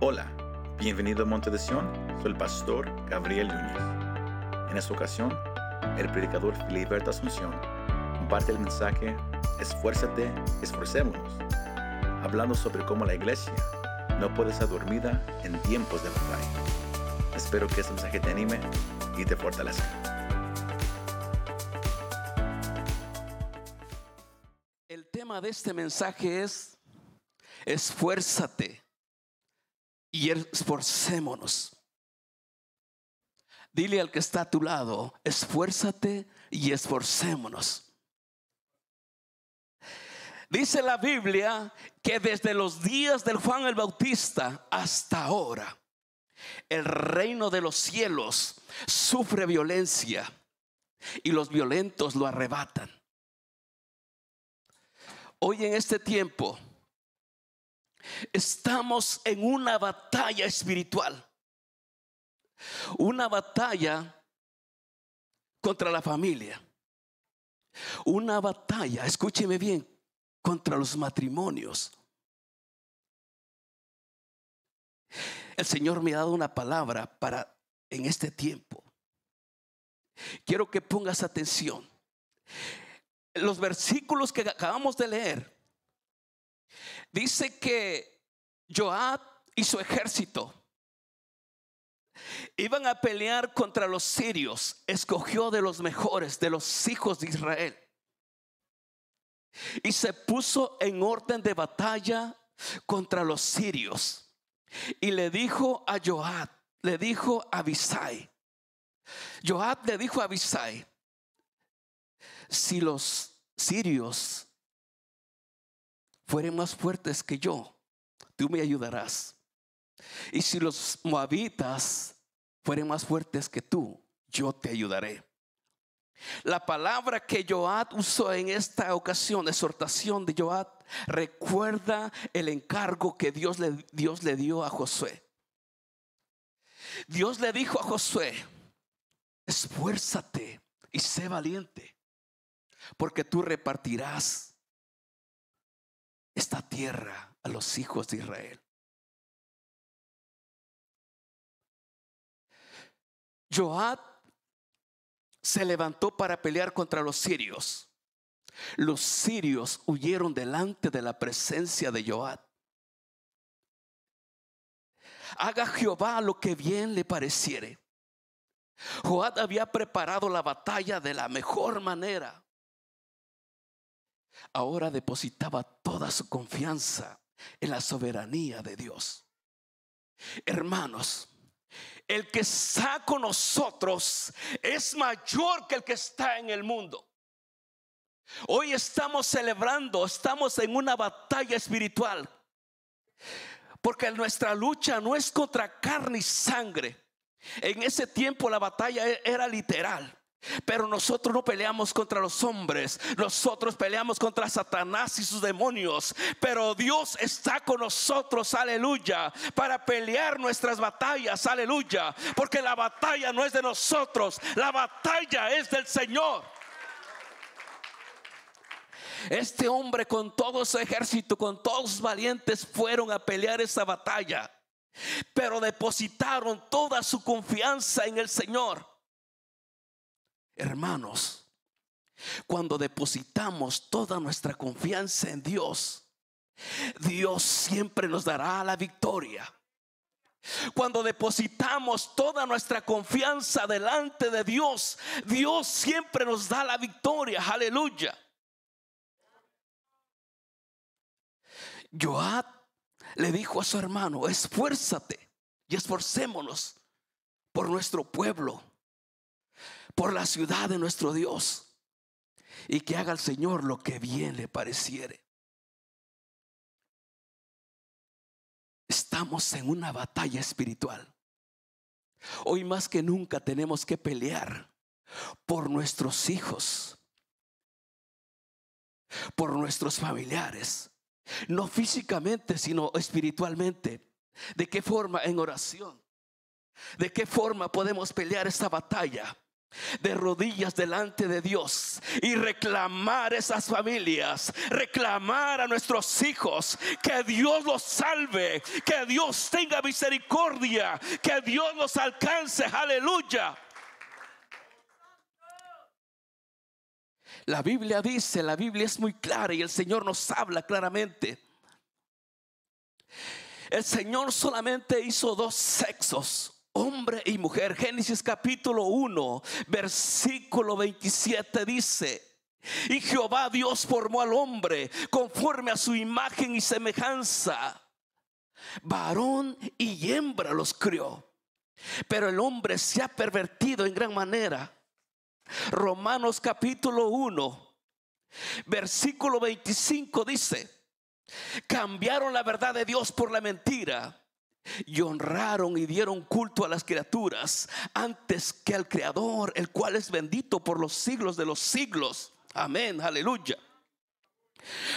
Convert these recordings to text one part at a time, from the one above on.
Hola, bienvenido a Monte de Sion, soy el pastor Gabriel Núñez. En esta ocasión, el predicador Filiberto Asunción comparte el mensaje Esfuérzate, esforcémonos, hablando sobre cómo la iglesia no puede estar dormida en tiempos de batalla. Espero que este mensaje te anime y te fortalezca. El tema de este mensaje es esfuérzate y esforcémonos. Dile al que está a tu lado, esfuérzate y esforcémonos. Dice la Biblia que desde los días del Juan el Bautista hasta ahora, el reino de los cielos sufre violencia y los violentos lo arrebatan. Hoy en este tiempo estamos en una batalla espiritual, una batalla contra la familia, una batalla, escúcheme bien, contra los matrimonios. El Señor me ha dado una palabra para en este tiempo. Quiero que pongas atención. Los versículos que acabamos de leer dice que Joab y su ejército iban a pelear contra los sirios. Escogió de los mejores, de los hijos de Israel. Y se puso en orden de batalla contra los sirios. Y le dijo a Joab, le dijo a Abisai. Joab le dijo a Abisai, si los sirios fueren más fuertes que yo, tú me ayudarás. Y si los moabitas fueren más fuertes que tú, yo te ayudaré. La palabra que Joab usó en esta ocasión, exhortación de Joab, recuerda el encargo que Dios le, Dios le dio a Josué. Dios le dijo a Josué, esfuérzate y sé valiente, porque tú repartirás esta tierra a los hijos de Israel. Joab se levantó para pelear contra los sirios. Los sirios huyeron delante de la presencia de Joab. Haga Jehová lo que bien le pareciere. Joab había preparado la batalla de la mejor manera. Ahora depositaba toda su confianza en la soberanía de Dios. Hermanos, el que está con nosotros es mayor que el que está en el mundo. Hoy estamos celebrando, estamos en una batalla espiritual. Porque nuestra lucha no es contra carne y sangre. En ese tiempo la batalla e-, era literal. Pero nosotros no peleamos contra los hombres, nosotros peleamos contra Satanás y sus demonios. Pero Dios está con nosotros, aleluya, para pelear nuestras batallas, aleluya. Porque la batalla no es de nosotros, la batalla es del Señor. Este hombre con todo su ejército, con todos sus valientes, fueron a pelear esa batalla. Pero depositaron toda su confianza en el Señor. Hermanos, cuando depositamos toda nuestra confianza en Dios, Dios siempre nos dará la victoria. Cuando depositamos toda nuestra confianza delante de Dios, Dios siempre nos da la victoria. Aleluya. Joab le dijo a su hermano, esfuérzate y esforcémonos por nuestro pueblo por la ciudad de nuestro Dios y que haga el Señor lo que bien le pareciere. Estamos en una batalla espiritual. Hoy más que nunca tenemos que pelear por nuestros hijos, por nuestros familiares, no físicamente, sino espiritualmente. ¿De qué forma? En oración. ¿De qué forma podemos pelear esta batalla? De rodillas delante de Dios y reclamar esas familias, reclamar a nuestros hijos, que Dios los salve, que Dios tenga misericordia, que Dios los alcance, aleluya. La Biblia dice, la Biblia es muy clara y el Señor nos habla claramente. El Señor solamente hizo dos sexos, hombre y mujer. Génesis capítulo 1, versículo 27 dice, y Jehová Dios formó al hombre conforme a su imagen y semejanza. Varón y hembra los crió. Pero el hombre se ha pervertido en gran manera. Romanos capítulo 1, versículo 25 dice, cambiaron la verdad de Dios por la mentira y honraron y dieron culto a las criaturas antes que al Creador, el cual es bendito por los siglos de los siglos. Amén, aleluya.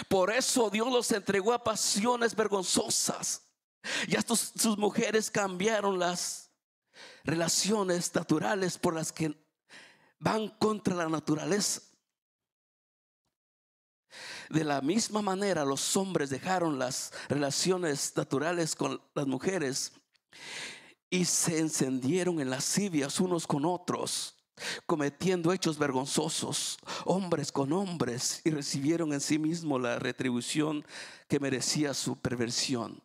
Por eso Dios los entregó a pasiones vergonzosas. Y hasta sus mujeres cambiaron las relaciones naturales por las que van contra la naturaleza. De la misma manera, los hombres dejaron las relaciones naturales con las mujeres y se encendieron en lascivias unos con otros, cometiendo hechos vergonzosos, hombres con hombres, y recibieron en sí mismo la retribución que merecía su perversión.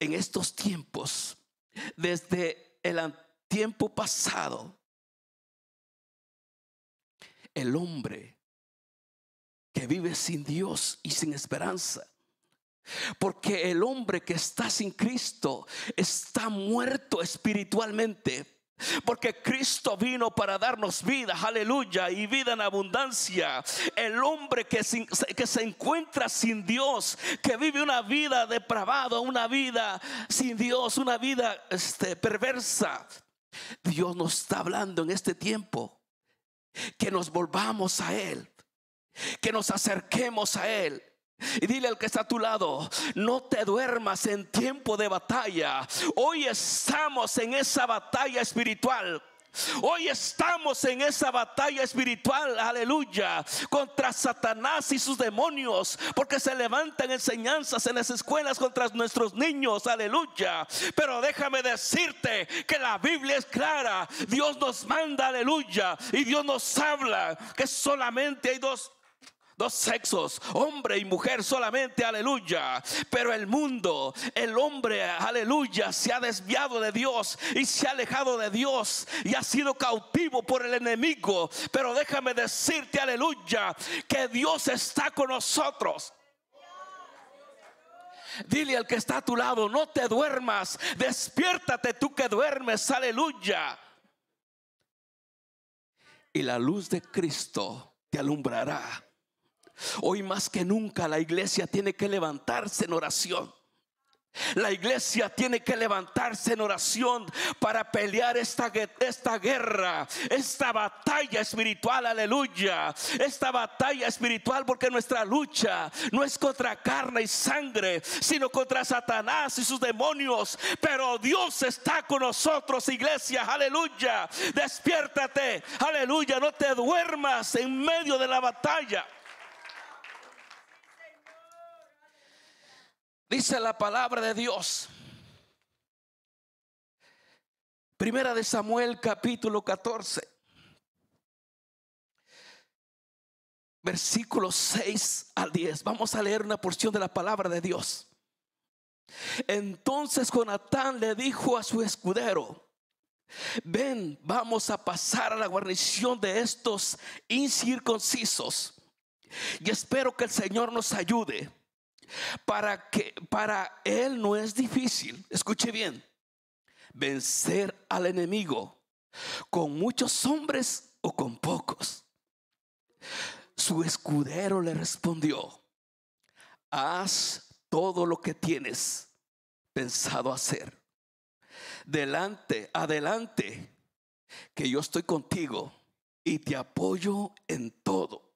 En estos tiempos, desde el tiempo pasado, el hombre que vive sin Dios y sin esperanza. Porque el hombre que está sin Cristo está muerto espiritualmente. Porque Cristo vino para darnos vida, aleluya, y vida en abundancia. El hombre que, que se encuentra sin Dios, que vive una vida depravada, una vida sin Dios, una vida este, perversa. Dios nos está hablando en este tiempo que nos volvamos a Él que nos acerquemos a Él. Y dile al que está a tu lado, no te duermas en tiempo de batalla. Hoy estamos en esa batalla espiritual. Hoy estamos en esa batalla espiritual, aleluya, contra Satanás y sus demonios, porque se levantan enseñanzas en las escuelas contra nuestros niños, aleluya. Pero déjame decirte que la Biblia es clara, Dios nos manda, aleluya, y Dios nos habla que solamente hay dos dos sexos, hombre y mujer solamente, aleluya. Pero el mundo, el hombre, aleluya, se ha desviado de Dios y se ha alejado de Dios y ha sido cautivo por el enemigo. Pero déjame decirte, aleluya, que Dios está con nosotros. Dile al que está a tu lado, no te duermas, despiértate tú que duermes, aleluya. Y la luz de Cristo te alumbrará. Hoy más que nunca la iglesia tiene que levantarse en oración. La iglesia tiene que levantarse en oración para pelear esta, esta guerra, esta batalla espiritual, aleluya. Esta batalla espiritual porque nuestra lucha no es contra carne y sangre, sino contra Satanás y sus demonios. Pero Dios está con nosotros, iglesia, aleluya. Despiértate, aleluya, no te duermas en medio de la batalla. Dice la palabra de Dios. Primera de Samuel capítulo 14. Versículos 6 al 10. Vamos a leer una porción de la palabra de Dios. Entonces Jonatán le dijo a su escudero, ven, vamos a pasar a la guarnición de estos incircuncisos. Y espero que el Señor nos ayude para que para él no es difícil, escuche bien, vencer al enemigo con muchos hombres o con pocos. Su escudero le respondió, haz todo lo que tienes pensado hacer. Delante, adelante, que yo estoy contigo y te apoyo en todo.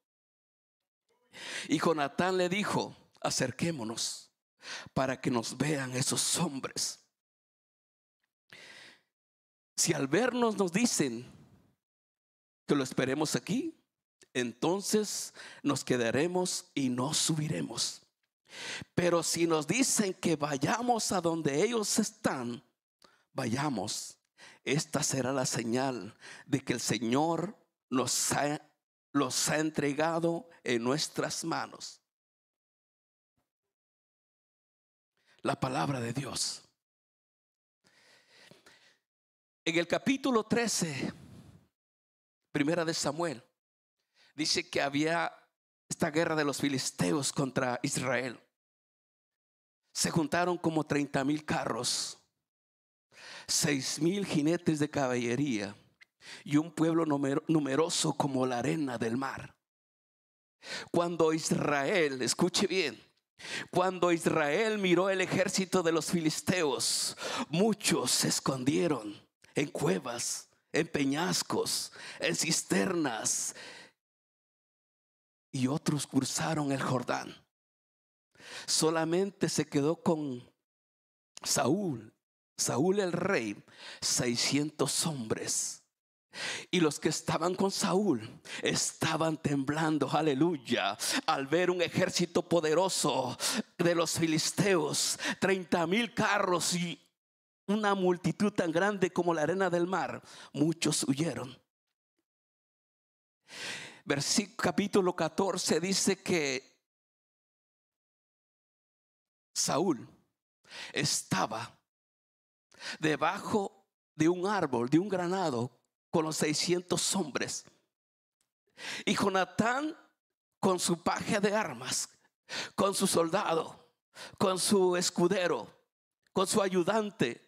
Y Jonatán le dijo, acerquémonos para que nos vean esos hombres. Si al vernos nos dicen, que lo esperemos aquí, entonces nos quedaremos y no subiremos. Pero si nos dicen que vayamos a donde ellos están, vayamos. Esta será la señal de que el Señor nos ha, los ha entregado en nuestras manos. La palabra de Dios. En el capítulo 13, primera de Samuel, dice que había esta guerra de los filisteos contra Israel. Se juntaron como 30 mil carros, 6 mil jinetes de caballería y un pueblo numeroso como la arena del mar. Cuando Israel, escuche bien, cuando Israel miró el ejército de los filisteos, muchos se escondieron en cuevas, en peñascos, en cisternas, y otros cruzaron el Jordán. Solamente se quedó con Saúl, Saúl el rey, 600 hombres. Y los que estaban con Saúl estaban temblando, aleluya, al ver un ejército poderoso de los filisteos, 30 mil carros y una multitud tan grande como la arena del mar. Muchos huyeron versículo capítulo 14 dice que Saúl estaba debajo de un árbol, de un granado, con los 600 hombres. Y Jonatán con su paje de armas, con su soldado, con su escudero, con su ayudante,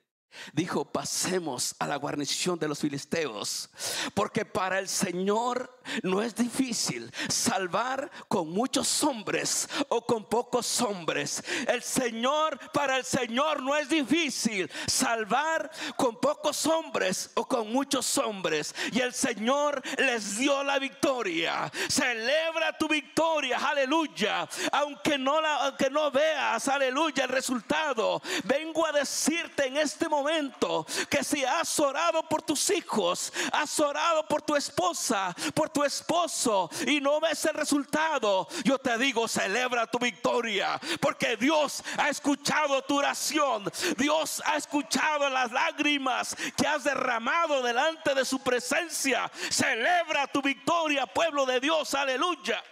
Dijo, pasemos a la guarnición de los filisteos, porque para el Señor no es difícil salvar con muchos hombres o con pocos hombres. El Señor, para el Señor no es difícil salvar con pocos hombres o con muchos hombres. Y el Señor les dio la victoria. Celebra tu victoria, aleluya. Aunque no, la, aunque no veas, aleluya, el resultado. Vengo a decirte en este momento momento que si has orado por tus hijos, has orado por tu esposa, por tu esposo y no ves el resultado, yo te digo, celebra tu victoria, porque Dios ha escuchado tu oración, Dios ha escuchado las lágrimas que has derramado delante de su presencia. Celebra tu victoria, pueblo de Dios, aleluya.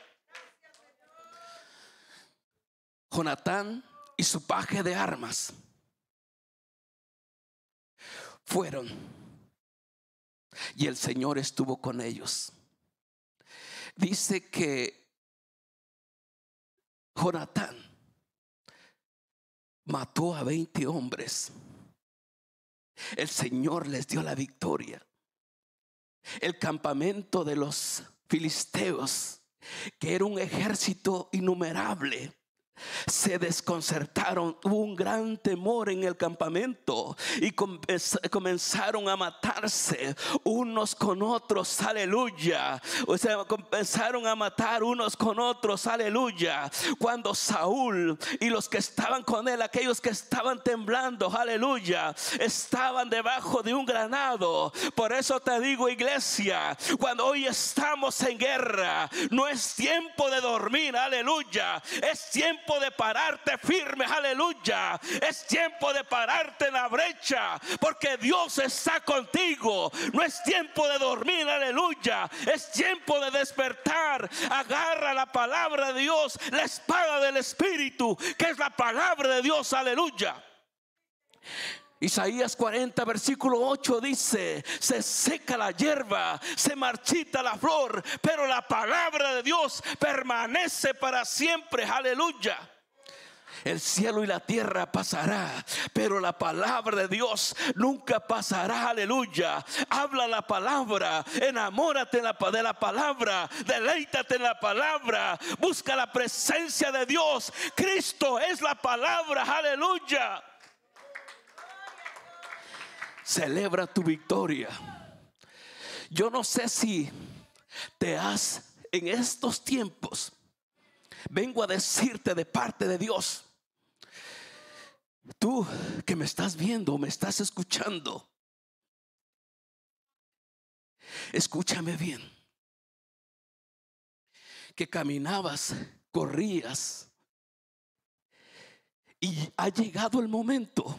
Jonatán y su paje de armas fueron. Y el Señor estuvo con ellos. Dice que Jonatán mató a 20 hombres. El Señor les dio la victoria. El campamento de los filisteos, que era un ejército innumerable, se desconcertaron, hubo un gran temor en el campamento y comenzaron a matarse unos con otros, aleluya. O sea, comenzaron a matar unos con otros, aleluya. Cuando Saúl y los que estaban con él, aquellos que estaban temblando, aleluya, estaban debajo de un granado. Por eso te digo, iglesia, cuando hoy estamos en guerra, no es tiempo de dormir, aleluya, es tiempo de pararte firme, aleluya. Es tiempo de pararte en la brecha, porque Dios está contigo. No es tiempo de dormir, aleluya. Es tiempo de despertar. Agarra la palabra de Dios, la espada del Espíritu, que es la palabra de Dios, aleluya. Isaías 40, versículo 8 dice, se seca la hierba, se marchita la flor, pero la palabra de Dios permanece para siempre. Aleluya. El cielo y la tierra pasará, pero la palabra de Dios nunca pasará. Aleluya. Habla la palabra, enamórate de la palabra, deleítate en la palabra, busca la presencia de Dios. Cristo es la palabra. Aleluya celebra tu victoria. Yo no sé si te has en estos tiempos, vengo a decirte de parte de Dios, tú que me estás viendo, me estás escuchando, escúchame bien. que caminabas, corrías. Y ha llegado el momento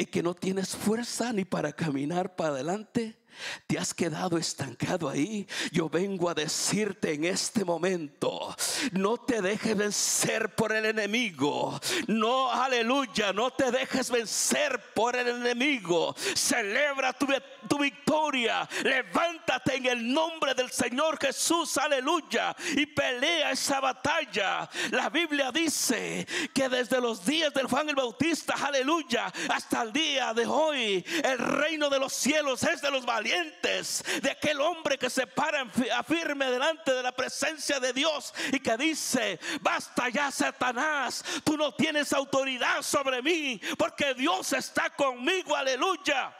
en que no tienes fuerza ni para caminar para adelante te has quedado estancado ahí. Yo vengo a decirte en este momento, no te dejes vencer por el enemigo. No, aleluya, no te dejes vencer por el enemigo. Celebra tu, tu victoria. Levántate en el nombre del Señor Jesús, aleluya, y pelea esa batalla. La Biblia dice que desde los días del Juan el Bautista, aleluya, hasta el día de hoy, el reino de los cielos es de los valientes de aquel hombre que se para firme delante de la presencia de Dios y que dice, basta ya Satanás, tú no tienes autoridad sobre mí porque Dios está conmigo, aleluya.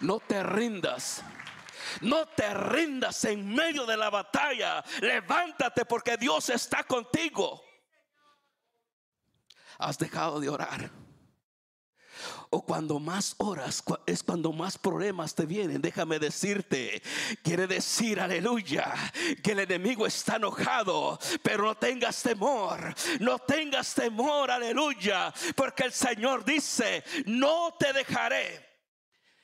No te rindas. No te rindas en medio de la batalla. Levántate porque Dios está contigo. Has dejado de orar o cuando más horas es cuando más problemas te vienen. Déjame decirte, quiere decir, aleluya, que el enemigo está enojado, pero no tengas temor, no tengas temor, aleluya, porque el Señor dice, no te dejaré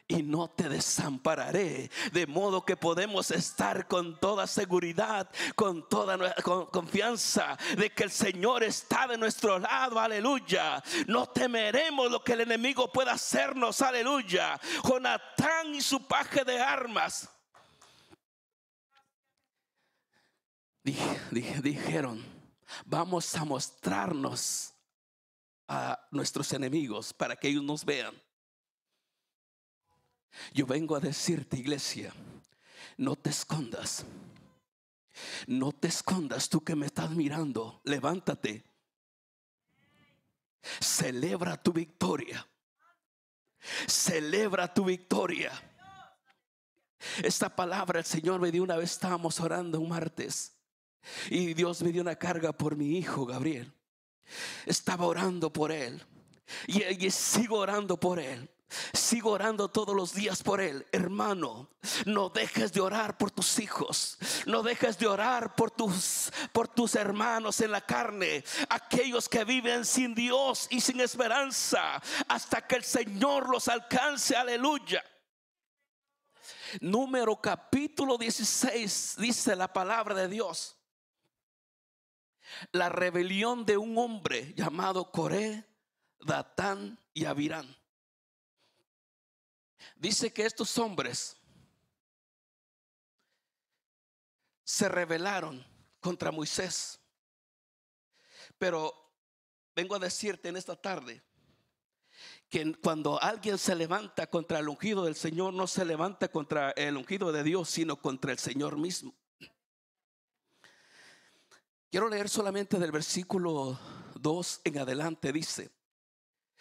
y no te desampararé. De modo que podemos estar con toda seguridad, con toda confianza de que el Señor está de nuestro lado. Aleluya. No temeremos lo que el enemigo pueda hacernos. Aleluya. Jonatán y su paje de armas. dijeron, vamos a mostrarnos a nuestros enemigos para que ellos nos vean. Yo vengo a decirte, iglesia, no te escondas. No te escondas tú que me estás mirando. Levántate. Celebra tu victoria. Celebra tu victoria. Esta palabra el Señor me dio una vez, estábamos orando un martes. Y Dios me dio una carga por mi hijo Gabriel. Estaba orando por él. Y, y sigo orando por él. Sigo orando todos los días por él. Hermano, no dejes de orar por tus hijos. No dejes de orar por tus por tus hermanos en la carne, aquellos que viven sin Dios y sin esperanza hasta que el Señor los alcance. Aleluya. Número capítulo 16 dice la palabra de Dios. La rebelión de un hombre llamado Coré, Datán y Abirán. Dice que estos hombres se rebelaron contra Moisés. Pero vengo a decirte en esta tarde que cuando alguien se levanta contra el ungido del Señor, no se levanta contra el ungido de Dios, sino contra el Señor mismo. Quiero leer solamente del versículo 2 en adelante. Dice,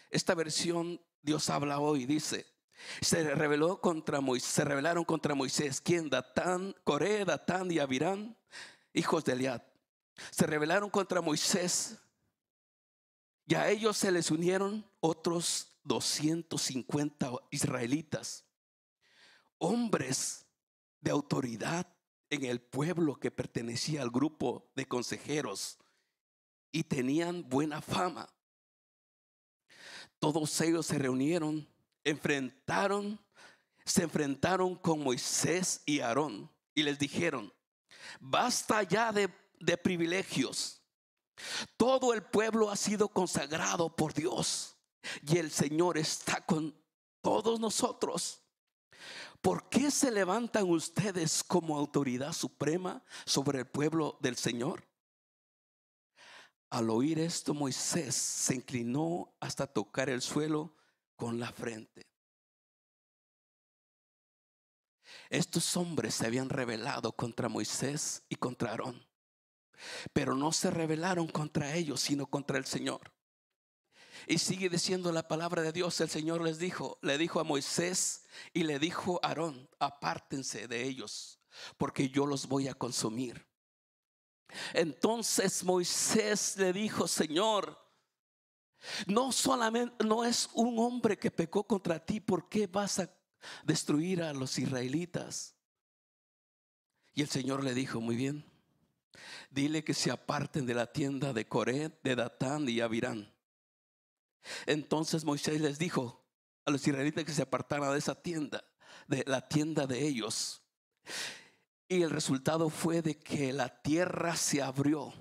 esta versión Dios habla hoy, dice, se rebeló contra Moisés, se rebelaron contra Moisés, quien Datán, Coré, Datán y Abirán, hijos de Eliad. Se rebelaron contra Moisés y a ellos se les unieron otros 250 israelitas, hombres de autoridad en el pueblo que pertenecía al grupo de consejeros y tenían buena fama. Todos ellos se reunieron enfrentaron, se enfrentaron con Moisés y Aarón y les dijeron, basta ya de, de privilegios. Todo el pueblo ha sido consagrado por Dios y el Señor está con todos nosotros. ¿Por qué se levantan ustedes como autoridad suprema sobre el pueblo del Señor? Al oír esto, Moisés se inclinó hasta tocar el suelo con la frente. Estos hombres se habían rebelado contra Moisés y contra Aarón, pero no se rebelaron contra ellos, sino contra el Señor. Y sigue diciendo la palabra de Dios, el Señor les dijo, le dijo a Moisés y le dijo a Aarón, apártense de ellos, porque yo los voy a consumir. Entonces Moisés le dijo, Señor, no solamente, no es un hombre que pecó contra ti, ¿por qué vas a destruir a los israelitas? Y el Señor le dijo, muy bien, dile que se aparten de la tienda de Coret, de Datán y Abirán. Entonces Moisés les dijo a los israelitas que se apartaran de esa tienda, de la tienda de ellos. Y el resultado fue de que la tierra se abrió.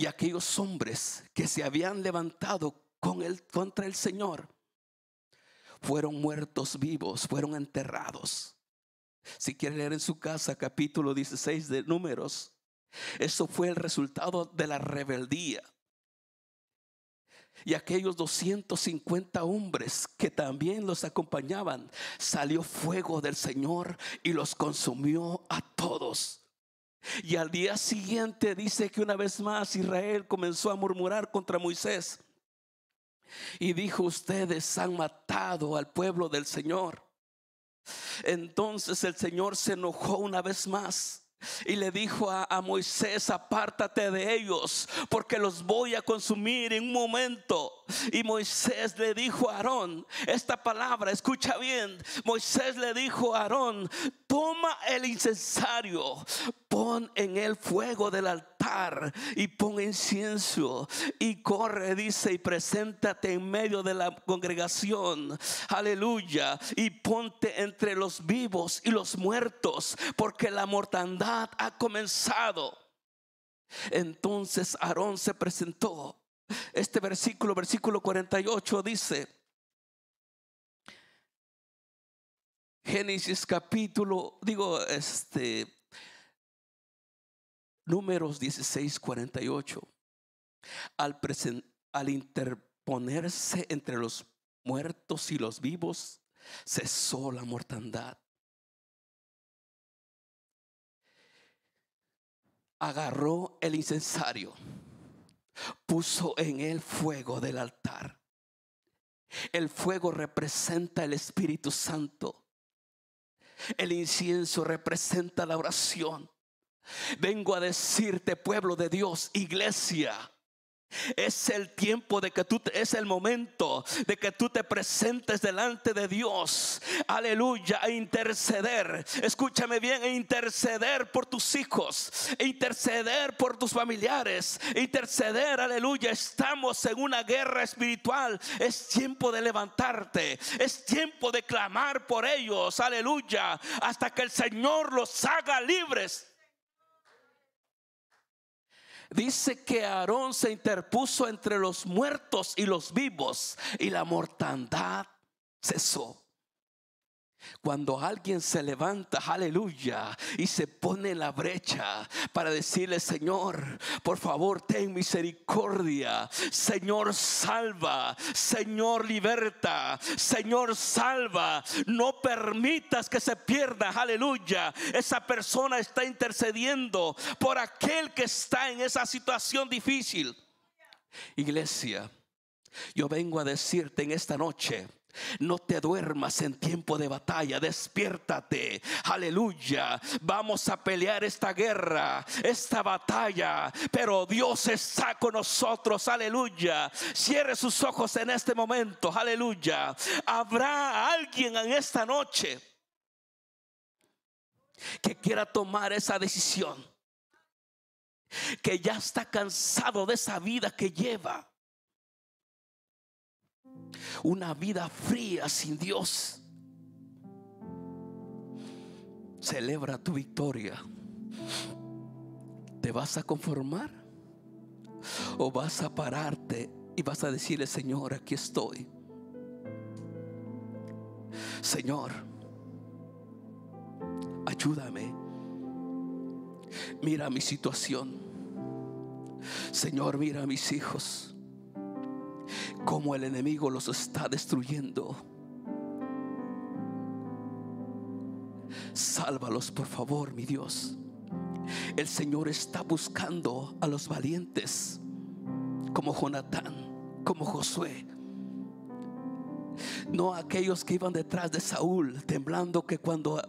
Y aquellos hombres que se habían levantado con el, contra el Señor fueron muertos vivos, fueron enterrados. Si quiere leer en su casa capítulo 16 de números, eso fue el resultado de la rebeldía. Y aquellos 250 hombres que también los acompañaban, salió fuego del Señor y los consumió a todos. Y al día siguiente dice que una vez más Israel comenzó a murmurar contra Moisés. Y dijo, ustedes han matado al pueblo del Señor. Entonces el Señor se enojó una vez más y le dijo a, Moisés, apártate de ellos, porque los voy a consumir en un momento. Y Moisés le dijo a Aarón, esta palabra, escucha bien, Moisés le dijo a Aarón, toma el incensario, pon en el fuego del altar y pon incienso y corre, dice, y preséntate en medio de la congregación, aleluya, y ponte entre los vivos y los muertos, porque la mortandad ha comenzado. Entonces Aarón se presentó. Este versículo, versículo 48 dice, Génesis capítulo, digo, este, números 16, 48. Al, al interponerse entre los muertos y los vivos, cesó la mortandad. Agarró el incensario, puso en él fuego del altar. El fuego representa el Espíritu Santo. El incienso representa la oración. Vengo a decirte, pueblo de Dios, iglesia. Es el tiempo de que tú, es el momento de que tú te presentes delante de Dios. Aleluya, a interceder. Escúchame bien, a interceder por tus hijos, a interceder por tus familiares, a interceder, aleluya. Estamos en una guerra espiritual. Es tiempo de levantarte, es tiempo de clamar por ellos, aleluya, hasta que el Señor los haga libres dice que Aarón se interpuso entre los muertos y los vivos y la mortandad cesó. Cuando alguien se levanta, aleluya, y se pone en la brecha para decirle, Señor, por favor, ten misericordia. Señor, salva. Señor, liberta. Señor, salva. No permitas que se pierda, aleluya. Esa persona está intercediendo por aquel que está en esa situación difícil. Iglesia, yo vengo a decirte en esta noche no te duermas en tiempo de batalla, despiértate. Aleluya. Vamos a pelear esta guerra, esta batalla, pero Dios está con nosotros. Aleluya. Cierre sus ojos en este momento. Aleluya. Habrá alguien en esta noche que quiera tomar esa decisión. Que ya está cansado de esa vida que lleva una vida fría sin Dios. Celebra tu victoria. ¿Te vas a conformar? ¿O vas a pararte y vas a decirle, Señor, aquí estoy? Señor, ayúdame. Mira mi situación. Señor, mira a mis hijos como el enemigo los está destruyendo. Sálvalos, por favor, mi Dios. El Señor está buscando a los valientes, como Jonatán, como Josué. No aquellos que iban detrás de Saúl, temblando que cuando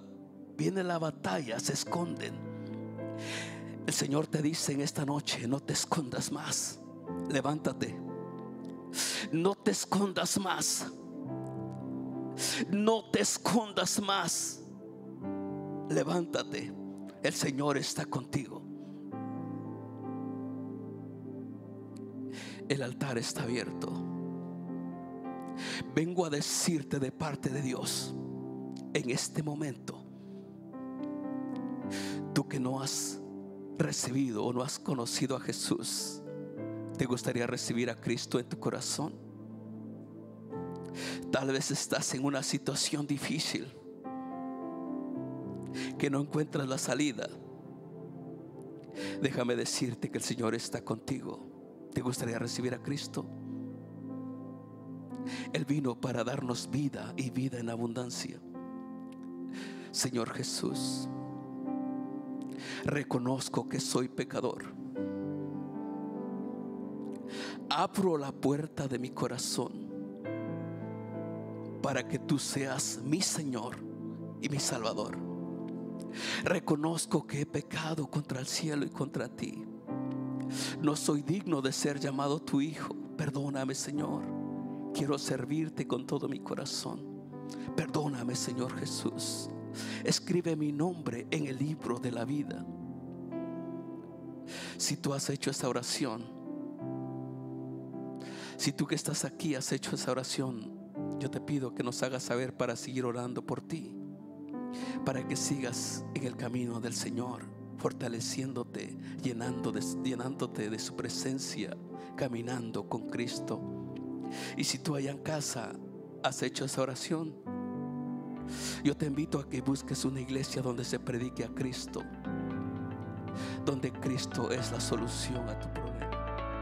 viene la batalla se esconden. El Señor te dice en esta noche, no te escondas más. Levántate no te escondas más. No te escondas más. levántate. El Señor está contigo. El altar está abierto. Vengo a decirte de parte de Dios en este momento, tú que no has recibido o no has conocido a Jesús, ¿te gustaría recibir a Cristo en tu corazón? Tal vez estás en una situación difícil que no encuentras la salida. Déjame decirte que el Señor está contigo. ¿Te gustaría recibir a Cristo? Él vino para darnos vida y vida en abundancia. Señor Jesús, reconozco que soy pecador. Abro la puerta de mi corazón para que tú seas mi Señor y mi Salvador. Reconozco que he pecado contra el cielo y contra ti. No soy digno de ser llamado tu hijo. Perdóname, Señor. Quiero servirte con todo mi corazón. Perdóname, Señor Jesús. Escribe mi nombre en el libro de la vida. Si tú has hecho esa oración, si tú que estás aquí has hecho esa oración, yo te pido que nos hagas saber para seguir orando por ti, para que sigas en el camino del Señor, fortaleciéndote, llenándote de su presencia, caminando con Cristo. Y si tú allá en casa has hecho esa oración, yo te invito a que busques una iglesia donde se predique a Cristo, donde Cristo es la solución a tu problema.